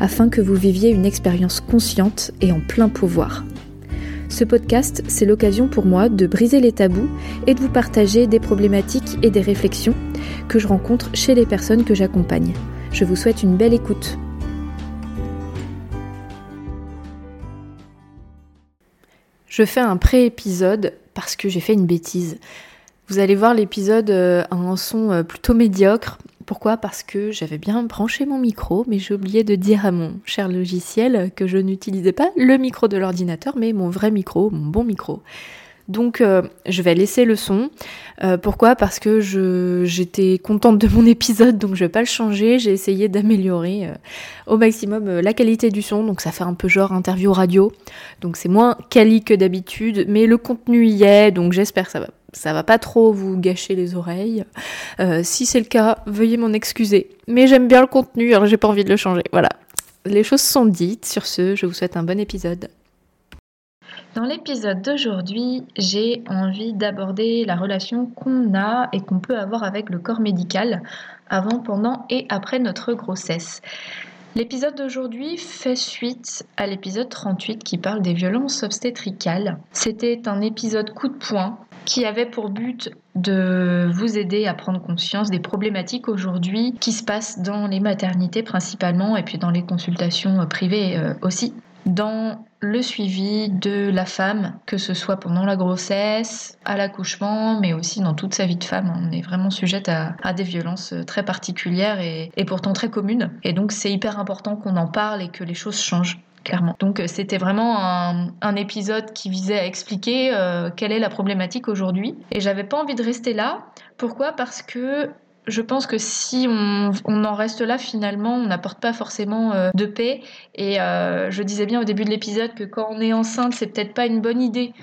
afin que vous viviez une expérience consciente et en plein pouvoir. Ce podcast, c'est l'occasion pour moi de briser les tabous et de vous partager des problématiques et des réflexions que je rencontre chez les personnes que j'accompagne. Je vous souhaite une belle écoute. Je fais un pré-épisode parce que j'ai fait une bêtise. Vous allez voir l'épisode euh, a un son euh, plutôt médiocre, pourquoi Parce que j'avais bien branché mon micro, mais j'ai oublié de dire à mon cher logiciel que je n'utilisais pas le micro de l'ordinateur, mais mon vrai micro, mon bon micro. Donc euh, je vais laisser le son. Euh, pourquoi Parce que j'étais contente de mon épisode, donc je vais pas le changer. J'ai essayé d'améliorer euh, au maximum la qualité du son, donc ça fait un peu genre interview radio. Donc c'est moins quali que d'habitude, mais le contenu y est, donc j'espère que ça va ça va pas trop vous gâcher les oreilles. Euh, si c'est le cas, veuillez m'en excuser. Mais j'aime bien le contenu, alors j'ai pas envie de le changer. Voilà. Les choses sont dites. Sur ce, je vous souhaite un bon épisode. Dans l'épisode d'aujourd'hui, j'ai envie d'aborder la relation qu'on a et qu'on peut avoir avec le corps médical avant, pendant et après notre grossesse. L'épisode d'aujourd'hui fait suite à l'épisode 38 qui parle des violences obstétricales. C'était un épisode coup de poing qui avait pour but de vous aider à prendre conscience des problématiques aujourd'hui qui se passent dans les maternités principalement et puis dans les consultations privées euh, aussi dans le suivi de la femme, que ce soit pendant la grossesse, à l'accouchement, mais aussi dans toute sa vie de femme. On est vraiment sujette à, des violences très particulières et, pourtant très communes. Et donc c'est hyper important qu'on en parle et que les choses changent clairement. Donc c'était vraiment un, épisode qui visait à expliquer euh, quelle est la problématique aujourd'hui. Et j'avais pas envie de rester là. Pourquoi? Parce que je pense que si on, en reste là, finalement, on n'apporte pas forcément euh, de paix. Et euh, je disais bien au début de l'épisode que quand on est enceinte, c'est peut-être pas une bonne idée euh,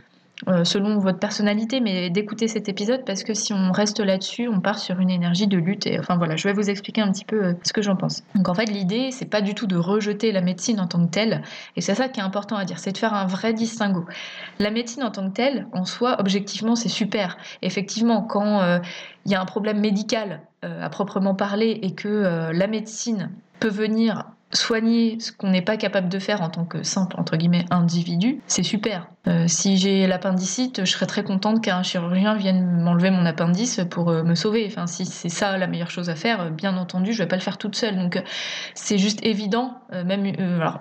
selon votre personnalité, mais d'écouter cet épisode parce que si on reste là-dessus, on part sur une énergie de lutte. Et enfin voilà, je vais vous expliquer un petit peu euh, ce que j'en pense. Donc en fait, l'idée, c'est pas du tout de rejeter la médecine en tant que telle, et c'est ça qui est important à dire, c'est de faire un vrai distinguo. La médecine en tant que telle, en soi, objectivement, c'est super. Effectivement, quand euh, il y a un problème médical à proprement parler et que la médecine peut venir soigner ce qu'on n'est pas capable de faire en tant que simple entre guillemets individu, c'est super. Euh, si j'ai l'appendicite, je serais très contente qu'un chirurgien vienne m'enlever mon appendice pour euh, me sauver. Enfin, si c'est ça la meilleure chose à faire, euh, bien entendu, je vais pas le faire toute seule. Donc, c'est juste évident. même,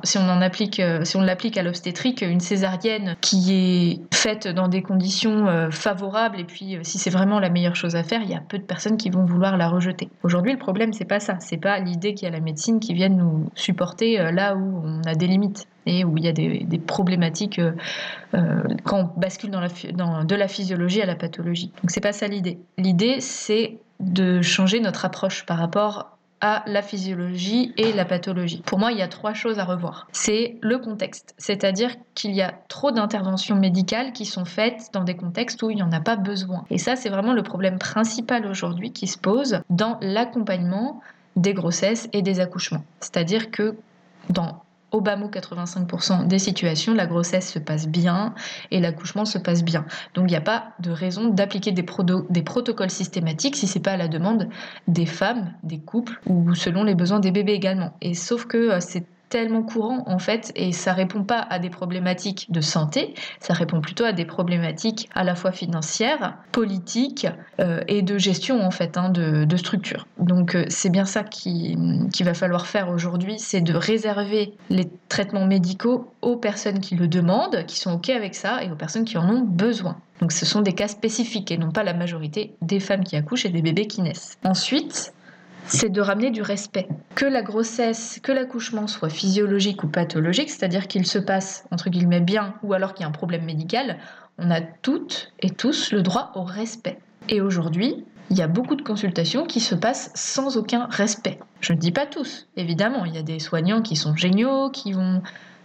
si on si on l'applique à l'obstétrique, une césarienne qui est faite dans des conditions favorables, et puis si c'est vraiment la meilleure chose à faire, il y a peu de personnes qui vont vouloir la rejeter. Aujourd'hui, le problème, c'est pas ça. C'est pas l'idée qu'il y a la médecine qui vienne nous supporter là où on a des limites et où il y a des, problématiques euh, euh, quand on bascule de la physiologie à la pathologie. Donc c'est pas ça l'idée. L'idée c'est de changer notre approche par rapport à la physiologie et la pathologie. Pour moi, il y a trois choses à revoir. C'est le contexte, c'est-à-dire qu'il y a trop d'interventions médicales qui sont faites dans des contextes où il n'y en a pas besoin. Et ça, c'est vraiment le problème principal aujourd'hui qui se pose dans l'accompagnement des grossesses et des accouchements. C'est-à-dire que dans bas mot 85% des situations, la grossesse se passe bien et l'accouchement se passe bien. Donc il n'y a pas de raison d'appliquer des, des, protocoles systématiques si c'est pas à la demande des femmes, des couples ou selon les besoins des bébés également. Et sauf que euh, c'est tellement courant en fait et ça répond pas à des problématiques de santé, ça répond plutôt à des problématiques à la fois financières, politiques euh, et de gestion en fait hein, de, structure. Donc euh, c'est bien ça qu'il va falloir faire aujourd'hui, c'est de réserver les traitements médicaux aux personnes qui le demandent, qui sont ok avec ça et aux personnes qui en ont besoin. Donc ce sont des cas spécifiques et non pas la majorité des femmes qui accouchent et des bébés qui naissent. Ensuite, c'est de ramener du respect. Que la grossesse, que l'accouchement soit physiologique ou pathologique, c'est-à-dire qu'il se passe entre guillemets bien ou alors qu'il y a un problème médical, on a toutes et tous le droit au respect. Et aujourd'hui, il y a beaucoup de consultations qui se passent sans aucun respect. Je ne dis pas tous, évidemment, il y a des soignants qui sont géniaux, qui vont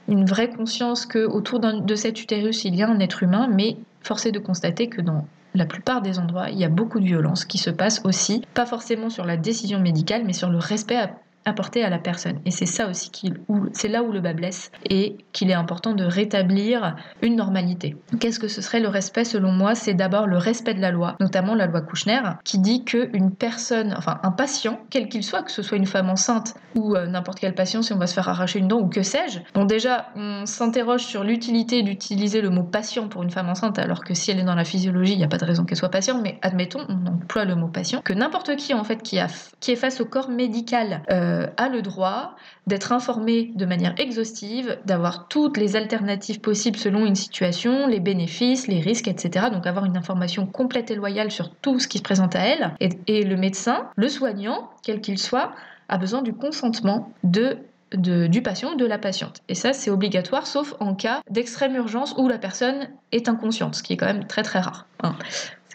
une vraie conscience que autour de cet utérus il y a un être humain, mais force est de constater que dans la plupart des endroits, il y a beaucoup de violence qui se passe aussi, pas forcément sur la décision médicale, mais sur le respect apporté à la personne. Et c'est ça aussi qui, c'est là où le bas blesse et qu'il est important de rétablir une normalité. Qu'est-ce que ce serait le respect selon moi C'est d'abord le respect de la loi, notamment la loi Kouchner, qui dit qu'une personne, enfin un patient, quel qu'il soit, que ce soit une femme enceinte ou euh, n'importe quel patient, si on va se faire arracher une dent ou que sais-je, bon déjà on s'interroge sur l'utilité d'utiliser le mot patient pour une femme enceinte, alors que si elle est dans la physiologie, il n'y a pas de raison qu'elle soit patiente, mais admettons, on emploie le mot patient, que n'importe qui en fait qui, a, qui est face au corps médical euh, euh, a le droit d'être informé de manière exhaustive, d'avoir toutes les alternatives possibles selon une situation, les bénéfices, les risques, etc. Donc avoir une information complète et loyale sur tout ce qui se présente à elle. Et, le médecin, le soignant, quel qu'il soit, a besoin du consentement de du patient ou de la patiente. Et ça, c'est obligatoire, sauf en cas d'extrême urgence où la personne est inconsciente, ce qui est quand même très très rare. Hein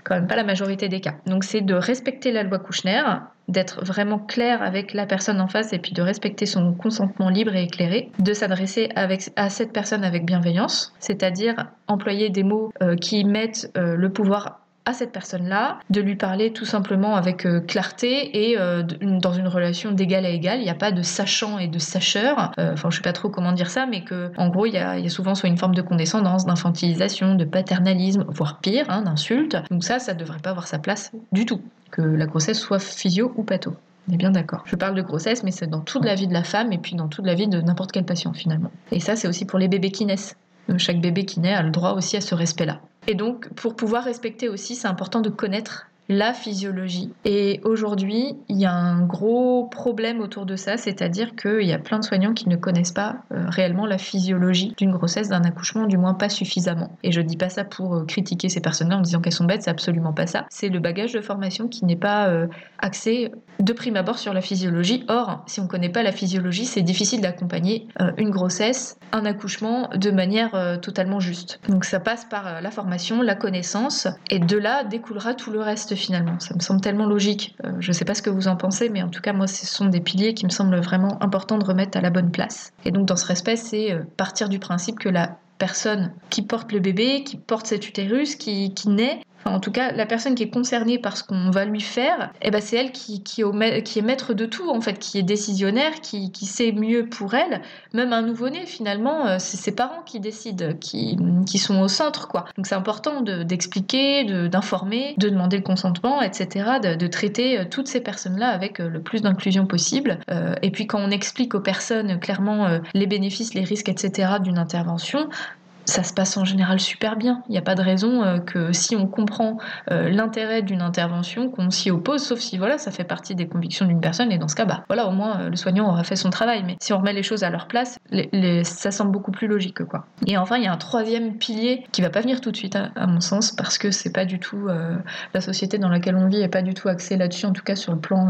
quand même pas la majorité des cas. Donc c'est de respecter la loi Kouchner, d'être vraiment clair avec la personne en face et puis de respecter son consentement libre et éclairé, de s'adresser à cette personne avec bienveillance, c'est-à-dire employer des mots euh, qui mettent euh, le pouvoir à cette personne-là, de lui parler tout simplement avec euh, clarté et euh, dans une relation d'égal à égal. Il n'y a pas de sachant et de sacheur. Euh, enfin, je sais pas trop comment dire ça, mais que en gros, il y a, souvent soit une forme de condescendance, d'infantilisation, de paternalisme, voire pire, hein, d'insulte. Donc ça, ça devrait pas avoir sa place du tout. Que la grossesse soit physio ou patho. On est bien d'accord. Je parle de grossesse, mais c'est dans toute la vie de la femme et puis dans toute la vie de n'importe quel patient finalement. Et ça, c'est aussi pour les bébés qui naissent. Chaque bébé qui naît a le droit aussi à ce respect-là. Et donc, pour pouvoir respecter aussi, c'est important de connaître la physiologie. Et aujourd'hui, il y a un gros problème autour de ça, c'est-à-dire qu'il y a plein de soignants qui ne connaissent pas euh, réellement la physiologie d'une grossesse, d'un accouchement, du moins pas suffisamment. Et je dis pas ça pour euh, critiquer ces personnes-là en disant qu'elles sont bêtes, c'est absolument pas ça. C'est le bagage de formation qui n'est pas euh, axé de prime abord sur la physiologie. Or, si on connaît pas la physiologie, c'est difficile d'accompagner une grossesse, un accouchement de manière totalement juste. Donc ça passe par la formation, la connaissance, et de là découlera tout le reste finalement. Ça me semble tellement logique. Euh, je ne sais pas ce que vous en pensez, mais en tout cas, moi, ce sont des piliers qui me semblent vraiment importants de remettre à la bonne place. Et donc, dans ce respect, c'est euh, partir du principe que la personne qui porte le bébé, qui porte cet utérus, qui, qui naît, en tout cas, la personne qui est concernée par ce qu'on va lui faire, eh ben, c'est elle qui, est maître de tout, en fait, qui est décisionnaire, qui, sait mieux pour elle. Même un nouveau-né, finalement, euh, c'est ses parents qui décident, qui, qui sont au centre, quoi. Donc c'est important d'expliquer, d'informer, de, demander le consentement, etc., de, traiter euh, toutes ces personnes-là avec euh, le plus d'inclusion possible. et puis quand on explique aux personnes clairement les bénéfices, les risques, etc., d'une intervention, ça se passe en général super bien. Il n'y a pas de raison euh, que si on comprend euh, l'intérêt d'une intervention, qu'on s'y oppose, sauf si voilà, ça fait partie des convictions d'une personne, et dans ce cas, bah voilà, au moins euh, le soignant aura fait son travail. Mais si on remet les choses à leur place, ça semble beaucoup plus logique, quoi. Et enfin, il y a un troisième pilier qui va pas venir tout de suite, à, mon sens, parce que c'est pas du tout la société dans laquelle on vit est pas du tout axée là-dessus, en tout cas sur le plan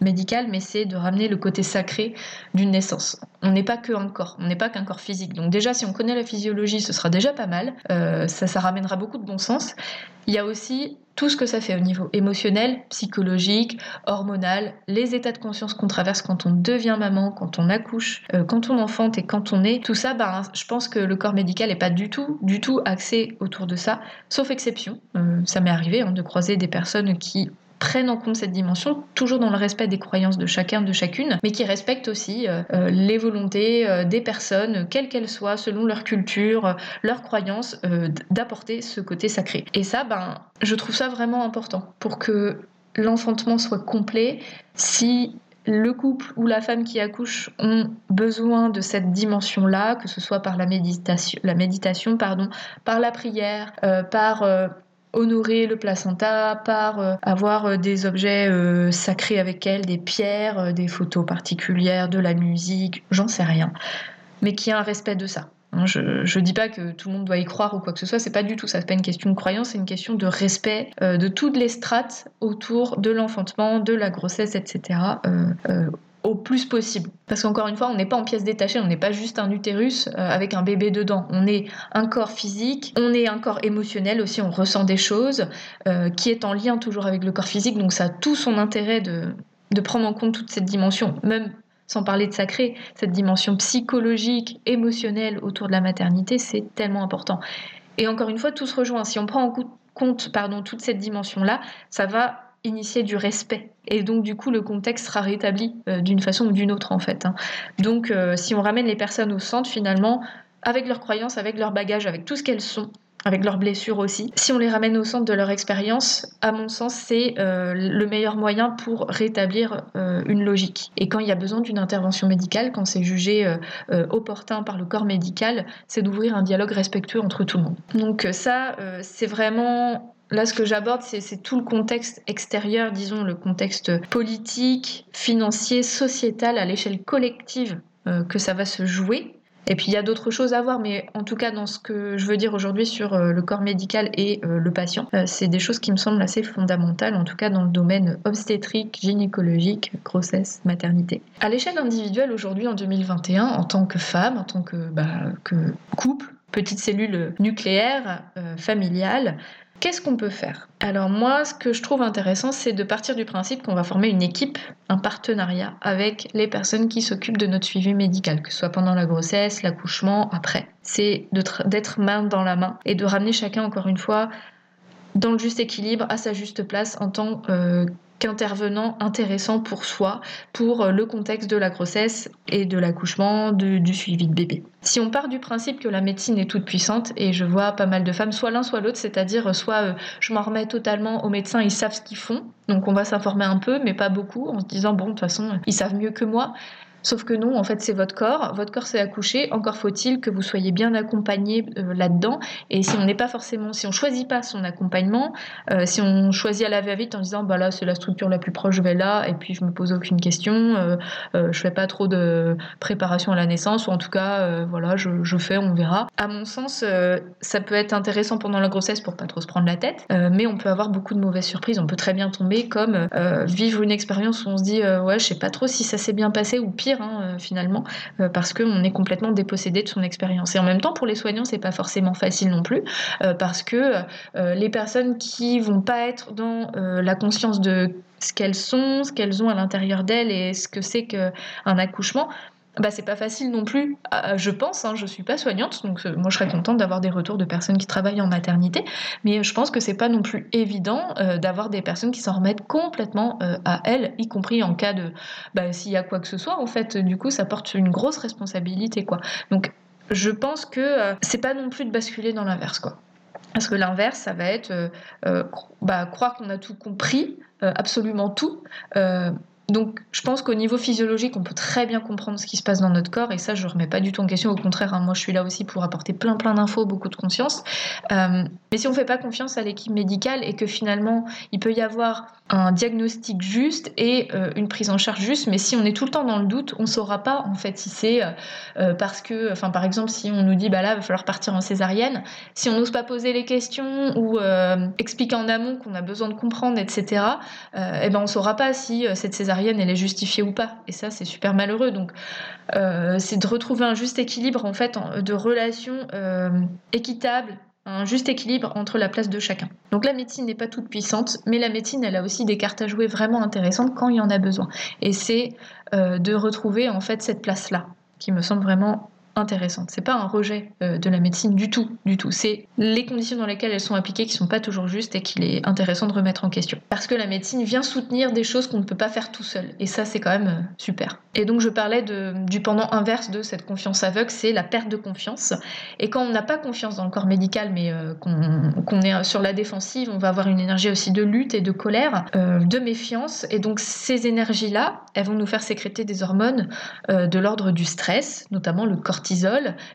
médical, mais c'est de ramener le côté sacré d'une naissance. On n'est pas que un corps, on n'est pas qu'un corps physique. Donc déjà, si on connaît la physiologie, ce sera déjà pas mal. Euh, ça, ça ramènera beaucoup de bon sens. Il y a aussi tout ce que ça fait au niveau émotionnel, psychologique, hormonal, les états de conscience qu'on traverse quand on devient maman, quand on accouche, euh, quand on enfante et quand on est. Tout ça, ben, je pense que le corps médical n'est pas du tout, du tout axé autour de ça, sauf exception. Euh, ça m'est arrivé hein, de croiser des personnes qui prennent en compte cette dimension, toujours dans le respect des croyances de chacun, de chacune, mais qui respectent aussi euh, euh, les volontés euh, des personnes, quelles qu'elles soient, selon leur culture, leurs croyances, d'apporter ce côté sacré. Et ça, ben, je trouve ça vraiment important pour que l'enfantement soit complet. Si le couple ou la femme qui accouche ont besoin de cette dimension-là, que ce soit par la méditation, la méditation pardon, par la prière, par honorer le placenta par euh, avoir euh, des objets euh, sacrés avec elle, des pierres, des photos particulières, de la musique, j'en sais rien. Mais qui a un respect de ça. Hein, je ne dis pas que tout le monde doit y croire ou quoi que ce soit, c'est pas du tout ça, c'est pas une question de croyance, c'est une question de respect de toutes les strates autour de l'enfantement, de la grossesse, etc au plus possible. Parce qu'encore une fois, on n'est pas en pièces détachées, on n'est pas juste un utérus euh, avec un bébé dedans. On est un corps physique, on est un corps émotionnel aussi, on ressent des choses, euh, qui est en lien toujours avec le corps physique, donc ça a tout son intérêt de, de prendre en compte toute cette dimension, même sans parler de sacré, cette dimension psychologique, émotionnelle autour de la maternité, c'est tellement important. Et encore une fois, tout se rejoint. Si on prend en compte pardon, toute cette dimension-là, ça va initier du respect. Et donc, du coup, le contexte sera rétabli euh, d'une façon ou d'une autre, en fait. Hein. Donc, euh, si on ramène les personnes au centre, finalement, avec leurs croyances, avec leur bagage, avec tout ce qu'elles sont, avec leurs blessures aussi. Si on les ramène au centre de leur expérience, à mon sens, c'est euh, le meilleur moyen pour rétablir une logique. Et quand il y a besoin d'une intervention médicale, quand c'est jugé opportun par le corps médical, c'est d'ouvrir un dialogue respectueux entre tout le monde. Donc ça, c'est vraiment Là, ce que j'aborde, c'est tout le contexte extérieur, disons le contexte politique, financier, sociétal, à l'échelle collective que ça va se jouer. Et puis il y a d'autres choses à voir, mais en tout cas dans ce que je veux dire aujourd'hui sur euh, le corps médical et euh, le patient, euh, c'est des choses qui me semblent assez fondamentales, en tout cas dans le domaine obstétrique, gynécologique, grossesse, maternité. À l'échelle individuelle aujourd'hui en 2021, en tant que femme, en tant que, bah, que couple, petite cellule nucléaire, familiale, Qu'est-ce qu'on peut faire? Alors moi, ce que je trouve intéressant, c'est de partir du principe qu'on va former une équipe, un partenariat avec les personnes qui s'occupent de notre suivi médical, que ce soit pendant la grossesse, l'accouchement, après. C'est d'être main dans la main et de ramener chacun, encore une fois, dans le juste équilibre, à sa juste place en tant euh, qu'intervenant intéressant pour soi, pour euh, le contexte de la grossesse et de l'accouchement, du suivi de bébé. Si on part du principe que la médecine est toute puissante, et je vois pas mal de femmes, soit l'un soit l'autre, c'est-à-dire euh, soit euh, je m'en remets totalement aux médecins, ils savent ce qu'ils font, donc on va s'informer un peu, mais pas beaucoup, en se disant bon, de toute façon, ils savent mieux que moi. Sauf que non, en fait, c'est votre corps. Votre corps s'est accouché. Encore faut-il que vous soyez bien accompagné euh, là-dedans. Et si on n'est pas forcément, si on choisit pas son accompagnement, euh, si on choisit à la va-vite en disant, bah là, c'est la structure la plus proche, je vais là, et puis je me pose aucune question, euh, je fais pas trop de préparation à la naissance, ou en tout cas, voilà, je, fais, on verra. À mon sens, ça peut être intéressant pendant la grossesse pour pas trop se prendre la tête, mais on peut avoir beaucoup de mauvaises surprises. On peut très bien tomber comme vivre une expérience où on se dit, ouais, je sais pas trop si ça s'est bien passé ou pire Hein, euh, finalement, euh, parce qu'on est complètement dépossédé de son expérience. Et en même temps, pour les soignants, c'est pas forcément facile non plus, euh, parce que les personnes qui vont pas être dans la conscience de ce qu'elles sont, ce qu'elles ont à l'intérieur d'elles et ce que c'est qu'un accouchement, bah, c'est pas facile non plus, euh, je pense. Hein, je suis pas soignante, donc euh, moi je serais contente d'avoir des retours de personnes qui travaillent en maternité, mais je pense que c'est pas non plus évident euh, d'avoir des personnes qui s'en remettent complètement à elles, y compris en cas de bah, s'il y a quoi que ce soit. En fait, du coup, ça porte une grosse responsabilité, quoi. Donc, je pense que c'est pas non plus de basculer dans l'inverse, quoi. Parce que l'inverse, ça va être bah, croire qu'on a tout compris, absolument tout, donc, je pense qu'au niveau physiologique, on peut très bien comprendre ce qui se passe dans notre corps, et ça, je ne remets pas du tout en question. Au contraire, hein, moi, je suis là aussi pour apporter plein, plein d'infos, beaucoup de conscience. Euh, mais si on ne fait pas confiance à l'équipe médicale et que finalement, il peut y avoir un diagnostic juste et euh, une prise en charge juste, mais si on est tout le temps dans le doute, on ne saura pas en fait si c'est euh, parce que, enfin, par exemple, si on nous dit, bah là, il va falloir partir en césarienne, si on n'ose pas poser les questions ou expliquer en amont qu'on a besoin de comprendre, etc., eh ben, on ne saura pas si cette césarienne elle est justifiée ou pas. Et ça, c'est super malheureux. Donc, euh, c'est de retrouver un juste équilibre, en fait, de relations euh, équitables, un juste équilibre entre la place de chacun. Donc la médecine n'est pas toute puissante, mais la médecine, elle a aussi des cartes à jouer vraiment intéressantes quand il y en a besoin. Et c'est euh, de retrouver en fait cette place-là, qui me semble vraiment C'est pas un rejet euh, de la médecine du tout, du tout. C'est les conditions dans lesquelles elles sont appliquées qui sont pas toujours justes et qu'il est intéressant de remettre en question. Parce que la médecine vient soutenir des choses qu'on ne peut pas faire tout seul. Et ça, c'est quand même euh, super. Et donc, je parlais du pendant inverse de cette confiance aveugle, c'est la perte de confiance. Et quand on n'a pas confiance dans le corps médical, mais euh, qu'on est sur la défensive, on va avoir une énergie aussi de lutte et de colère, de méfiance. Et donc, ces énergies-là, elles vont nous faire sécréter des hormones de l'ordre du stress, notamment le cortisol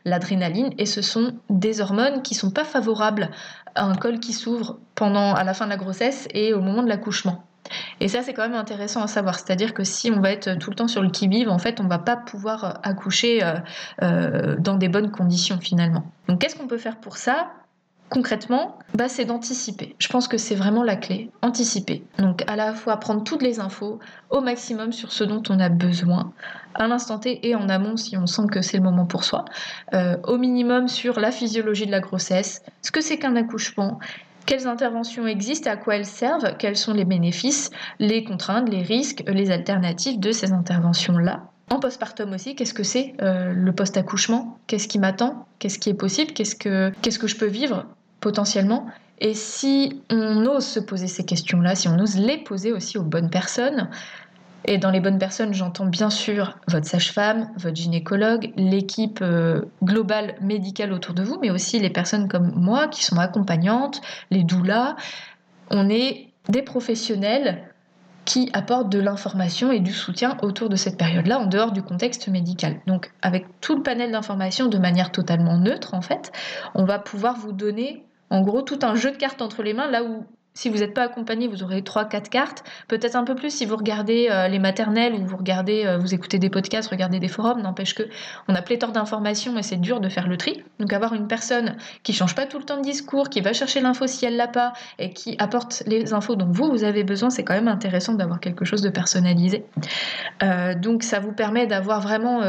l'adrénaline, et ce sont des hormones qui sont pas favorables à un col qui s'ouvre pendant à la fin de la grossesse et au moment de l'accouchement. Et ça, c'est quand même intéressant à savoir. C'est-à-dire que si on va être tout le temps sur le qui-vive, en fait, on va pas pouvoir accoucher euh, euh, dans des bonnes conditions finalement. Donc, qu'est-ce qu'on peut faire pour ça? Concrètement, bah, c'est d'anticiper. Je pense que c'est vraiment la clé, anticiper. Donc à la fois prendre toutes les infos au maximum sur ce dont on a besoin, à l'instant T et en amont si on sent que c'est le moment pour soi, euh, au minimum sur la physiologie de la grossesse, ce que c'est qu'un accouchement, quelles interventions existent, à quoi elles servent, quels sont les bénéfices, les contraintes, les risques, les alternatives de ces interventions-là. En postpartum aussi, qu'est-ce que c'est euh, le post-accouchement? Qu'est-ce qui m'attend? Qu'est-ce qui est possible? Qu'est-ce que, qu'est-ce que je peux vivre? Potentiellement Et si on ose se poser ces questions-là, si on ose les poser aussi aux bonnes personnes, et dans les bonnes personnes, j'entends bien sûr votre sage-femme, votre gynécologue, l'équipe euh, globale médicale autour de vous, mais aussi les personnes comme moi qui sont accompagnantes, les doulas. On est des professionnels qui apportent de l'information et du soutien autour de cette période-là, en dehors du contexte médical. Donc, avec tout le panel d'informations de manière totalement neutre, en fait, on va pouvoir vous donner en gros tout un jeu de cartes entre les mains, là où si vous n'êtes pas accompagné, vous aurez 3-4 cartes, peut-être un peu plus si vous regardez euh, les maternelles ou vous regardez, euh, vous écoutez des podcasts, regardez des forums, n'empêche que on a pléthore d'informations et c'est dur de faire le tri. Donc avoir une personne qui change pas tout le temps de discours, qui va chercher l'info si elle l'a pas et qui apporte les infos dont vous vous avez besoin, c'est quand même intéressant d'avoir quelque chose de personnalisé. Euh, donc ça vous permet d'avoir vraiment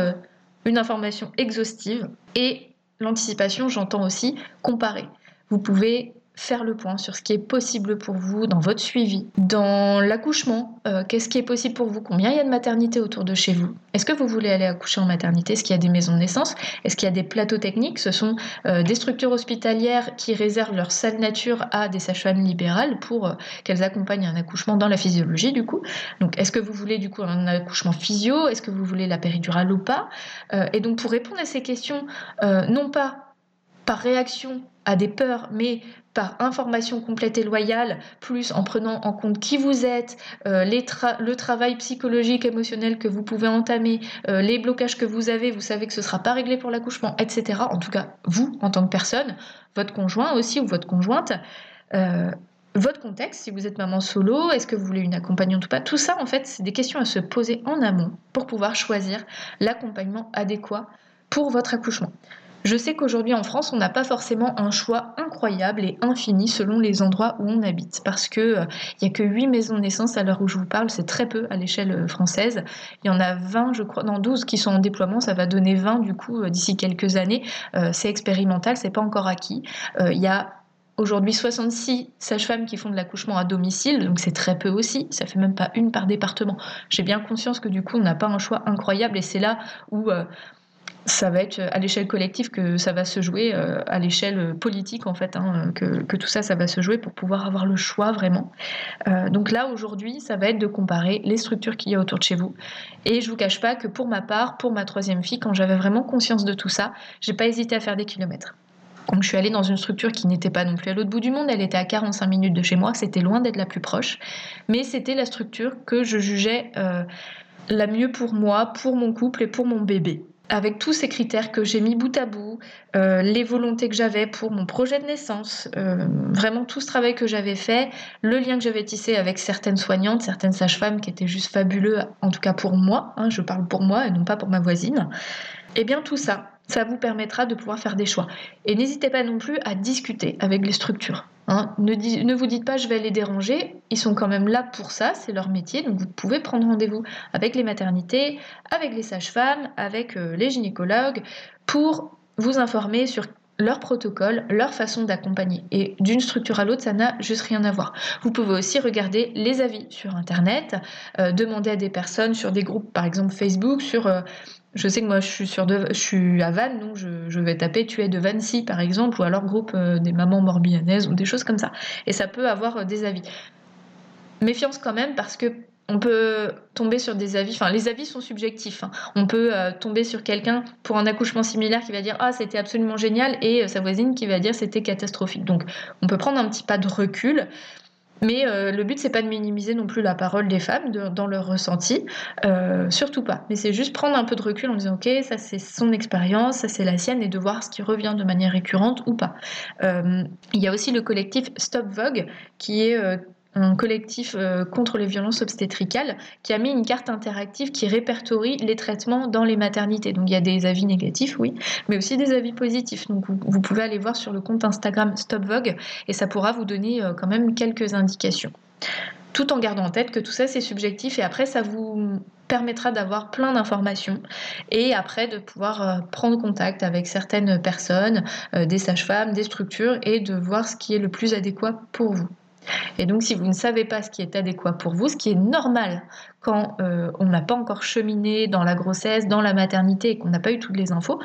une information exhaustive et l'anticipation, j'entends aussi comparer. Vous pouvez faire le point sur ce qui est possible pour vous dans votre suivi, dans l'accouchement, euh, qu'est-ce qui est possible pour vous, combien il y a de maternité autour de chez vous, est-ce que vous voulez aller accoucher en maternité, est-ce qu'il y a des maisons de naissance, est-ce qu'il y a des plateaux techniques, ce sont euh, des structures hospitalières qui réservent leur salle nature à des sages-femmes libérales pour euh, qu'elles accompagnent un accouchement dans la physiologie du coup. Donc est-ce que vous voulez du coup un accouchement physio, est-ce que vous voulez la péridurale ou pas? Et donc pour répondre à ces questions, non pas par réaction à des peurs, mais par information complète et loyale, plus en prenant en compte qui vous êtes, euh, le travail psychologique, émotionnel que vous pouvez entamer, euh, les blocages que vous avez, vous savez que ce ne sera pas réglé pour l'accouchement, etc. En tout cas, vous, en tant que personne, votre conjoint aussi ou votre conjointe, euh, votre contexte, si vous êtes maman solo, est-ce que vous voulez une accompagnante ou pas, tout ça, en fait, c'est des questions à se poser en amont pour pouvoir choisir l'accompagnement adéquat pour votre accouchement. Je sais qu'aujourd'hui en France, on n'a pas forcément un choix incroyable et infini selon les endroits où on habite, parce que il euh, n'y a que 8 maisons de naissance à l'heure où je vous parle, c'est très peu à l'échelle euh, française. Il y en a 20, je crois, non 12 qui sont en déploiement, ça va donner 20 du coup euh, d'ici quelques années. c'est expérimental, c'est pas encore acquis. Il y a aujourd'hui 66 sages-femmes qui font de l'accouchement à domicile, donc c'est très peu aussi, ça fait même pas une par département. J'ai bien conscience que du coup on n'a pas un choix incroyable et c'est là où ça va être à l'échelle collective que ça va se jouer, euh, à l'échelle politique en fait, hein, que, tout ça, ça va se jouer pour pouvoir avoir le choix vraiment. Euh, donc là, aujourd'hui, ça va être de comparer les structures qu'il y a autour de chez vous. Et je vous cache pas que pour ma part, pour ma troisième fille, quand j'avais vraiment conscience de tout ça, j'ai pas hésité à faire des kilomètres. Donc je suis allée dans une structure qui n'était pas non plus à l'autre bout du monde, elle était à 45 minutes de chez moi, c'était loin d'être la plus proche, mais c'était la structure que je jugeais euh, la mieux pour moi, pour mon couple et pour mon bébé avec tous ces critères que j'ai mis bout à bout, euh, les volontés que j'avais pour mon projet de naissance, euh, vraiment tout ce travail que j'avais fait, le lien que j'avais tissé avec certaines soignantes, certaines sages-femmes qui étaient juste fabuleux, en tout cas pour moi, hein, je parle pour moi et non pas pour ma voisine, et eh bien tout ça, ça vous permettra de pouvoir faire des choix. Et n'hésitez pas non plus à discuter avec les structures. Hein. Ne, vous dites pas je vais les déranger, ils sont quand même là pour ça, c'est leur métier, donc vous pouvez prendre rendez-vous avec les maternités, avec les sages-femmes, avec euh, les gynécologues, pour vous informer sur leur protocole, leur façon d'accompagner. Et d'une structure à l'autre, ça n'a juste rien à voir. Vous pouvez aussi regarder les avis sur Internet, euh, demander à des personnes sur des groupes, par exemple Facebook, sur euh, je sais que moi je suis, sur à Vannes, donc je, vais taper tu es de Vancy par exemple, ou alors groupe euh, des mamans morbihanaises ou des choses comme ça. Et ça peut avoir euh, des avis. Méfiance quand même parce que on peut tomber sur des avis, enfin les avis sont subjectifs. Hein. On peut euh, tomber sur quelqu'un pour un accouchement similaire qui va dire ah c'était absolument génial et sa voisine qui va dire c'était catastrophique. Donc on peut prendre un petit pas de recul. Mais euh, le but, c'est pas de minimiser non plus la parole des femmes dans leur ressenti, euh, surtout pas. Mais c'est juste prendre un peu de recul en disant, ok, ça c'est son expérience, ça c'est la sienne, et de voir ce qui revient de manière récurrente ou pas. Euh, il y a aussi le collectif Stop Vogue, qui est un collectif euh, contre les violences obstétricales qui a mis une carte interactive qui répertorie les traitements dans les maternités. Donc il y a des avis négatifs, oui, mais aussi des avis positifs. Donc vous, pouvez aller voir sur le compte Instagram Stop Vogue et ça pourra vous donner euh, quand même quelques indications. Tout en gardant en tête que tout ça c'est subjectif et après ça vous permettra d'avoir plein d'informations et après de pouvoir euh, prendre contact avec certaines personnes, des sages-femmes, des structures et de voir ce qui est le plus adéquat pour vous. Et donc, si vous ne savez pas ce qui est adéquat pour vous, ce qui est normal quand euh, on n'a pas encore cheminé dans la grossesse, dans la maternité et qu'on n'a pas eu toutes les infos,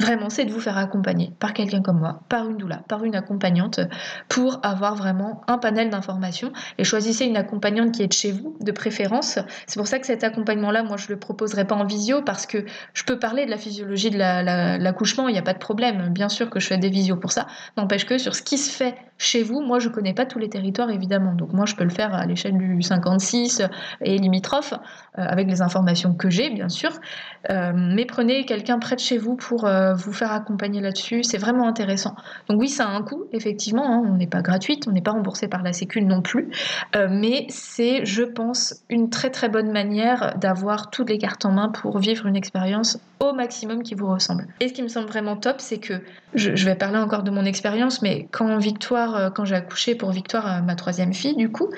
vraiment, c'est de vous faire accompagner par quelqu'un comme moi, par une doula, par une accompagnante, pour avoir vraiment un panel d'informations. Et choisissez une accompagnante qui est de chez vous, de préférence. C'est pour ça que cet accompagnement-là, moi, je le proposerai pas en visio parce que je peux parler de la physiologie de l'accouchement, il n'y a pas de problème. Bien sûr que je fais des visios pour ça. N'empêche que sur ce qui se fait chez vous, moi, je connais pas tous les territoires, évidemment. Donc, moi, je peux le faire à l'échelle du 56 et limitrophe, euh, avec les informations que j'ai, bien sûr. Euh, mais prenez quelqu'un près de chez vous pour euh, vous faire accompagner là-dessus. C'est vraiment intéressant. Donc, oui, ça a un coût, effectivement. Hein. on n'est pas gratuite, on n'est pas remboursé par la Sécu non plus. mais c'est, je pense, une très très bonne manière d'avoir toutes les cartes en main pour vivre une expérience au maximum qui vous ressemble. Et ce qui me semble vraiment top, c'est que je, vais parler encore de mon expérience, mais quand Victoire euh, quand j'ai accouché pour Victoire, euh, ma troisième fille, du coup,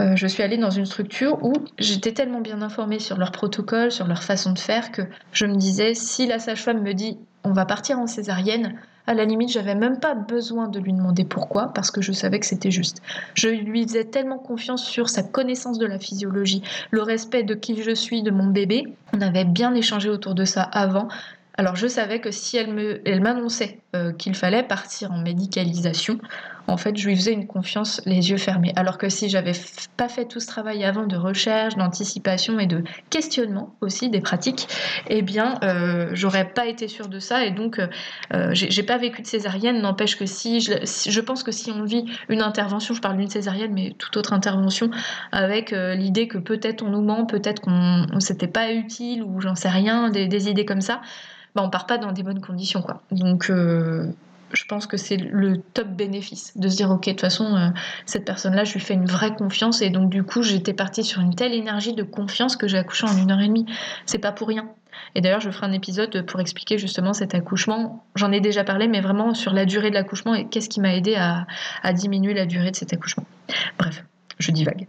euh, je suis allée dans une structure où j'étais tellement bien informée sur leur protocole, sur leur façon de faire, que je me disais, si la sage-femme me dit on va partir en césarienne, à la limite, j'avais même pas besoin de lui demander pourquoi, parce que je savais que c'était juste. Je lui faisais tellement confiance sur sa connaissance de la physiologie, le respect de qui je suis, de mon bébé. On avait bien échangé autour de ça avant. Alors je savais que si elle elle m'annonçait euh, qu'il fallait partir en médicalisation, en fait je lui faisais une confiance les yeux fermés. Alors que si j'avais pas fait tout ce travail avant de recherche, d'anticipation et de questionnement aussi des pratiques, eh bien euh, j'aurais pas été sûre de ça et donc euh, j'ai pas vécu de césarienne. N'empêche que si je, je, pense que si on vit une intervention, je parle d'une césarienne, mais toute autre intervention avec l'idée que peut-être on nous ment, peut-être qu'on s'était pas utile ou j'en sais rien, des, des idées comme ça bah, on part pas dans des bonnes conditions. Quoi. Donc, euh, je pense que c'est le top bénéfice de se dire, ok, de toute façon, euh, cette personne-là, je lui fais une vraie confiance. Et donc, du coup, j'étais partie sur une telle énergie de confiance que j'ai accouché en une heure et demie. C'est pas pour rien. Et d'ailleurs, je ferai un épisode pour expliquer justement cet accouchement. J'en ai déjà parlé, mais vraiment sur la durée de l'accouchement et qu'est-ce qui m'a aidé à, à diminuer la durée de cet accouchement. Bref, je divague.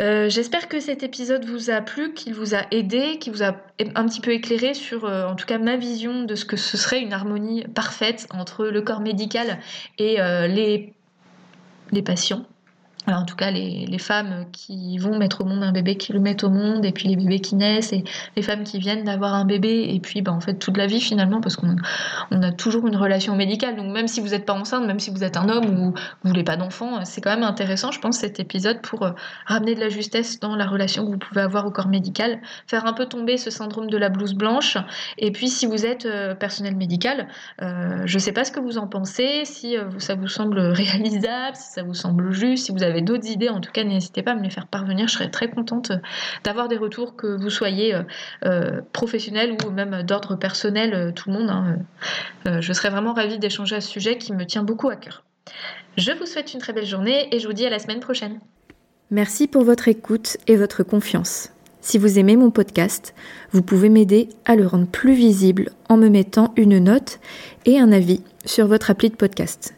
Euh, j'espère que cet épisode vous a plu, qu'il vous a aidé, qu'il vous a un petit peu éclairé sur, euh, en tout cas, ma vision de ce que ce serait une harmonie parfaite entre le corps médical et euh, les, les patients en tout cas les, les, femmes qui vont mettre au monde un bébé qui le mettent au monde et puis les bébés qui naissent et les femmes qui viennent d'avoir un bébé et puis bah, en fait toute la vie finalement parce qu'on on a toujours une relation médicale. Donc même si vous n'êtes pas enceinte même si vous êtes un homme ou vous voulez pas d'enfant c'est quand même intéressant je pense cet épisode pour euh, ramener de la justesse dans la relation que vous pouvez avoir au corps médical faire un peu tomber ce syndrome de la blouse blanche. Et puis si vous êtes euh, personnel médical euh, je sais pas ce que vous en pensez si ça vous semble réalisable si ça vous semble juste si vous avez d'autres idées, en tout cas, n'hésitez pas à me les faire parvenir. Je serais très contente euh, d'avoir des retours, que vous soyez euh, euh, professionnel ou même d'ordre personnel, tout le monde. Hein, je serais vraiment ravie d'échanger à ce sujet qui me tient beaucoup à cœur. Je vous souhaite une très belle journée et je vous dis à la semaine prochaine. Merci pour votre écoute et votre confiance. Si vous aimez mon podcast, vous pouvez m'aider à le rendre plus visible en me mettant une note et un avis sur votre appli de podcast.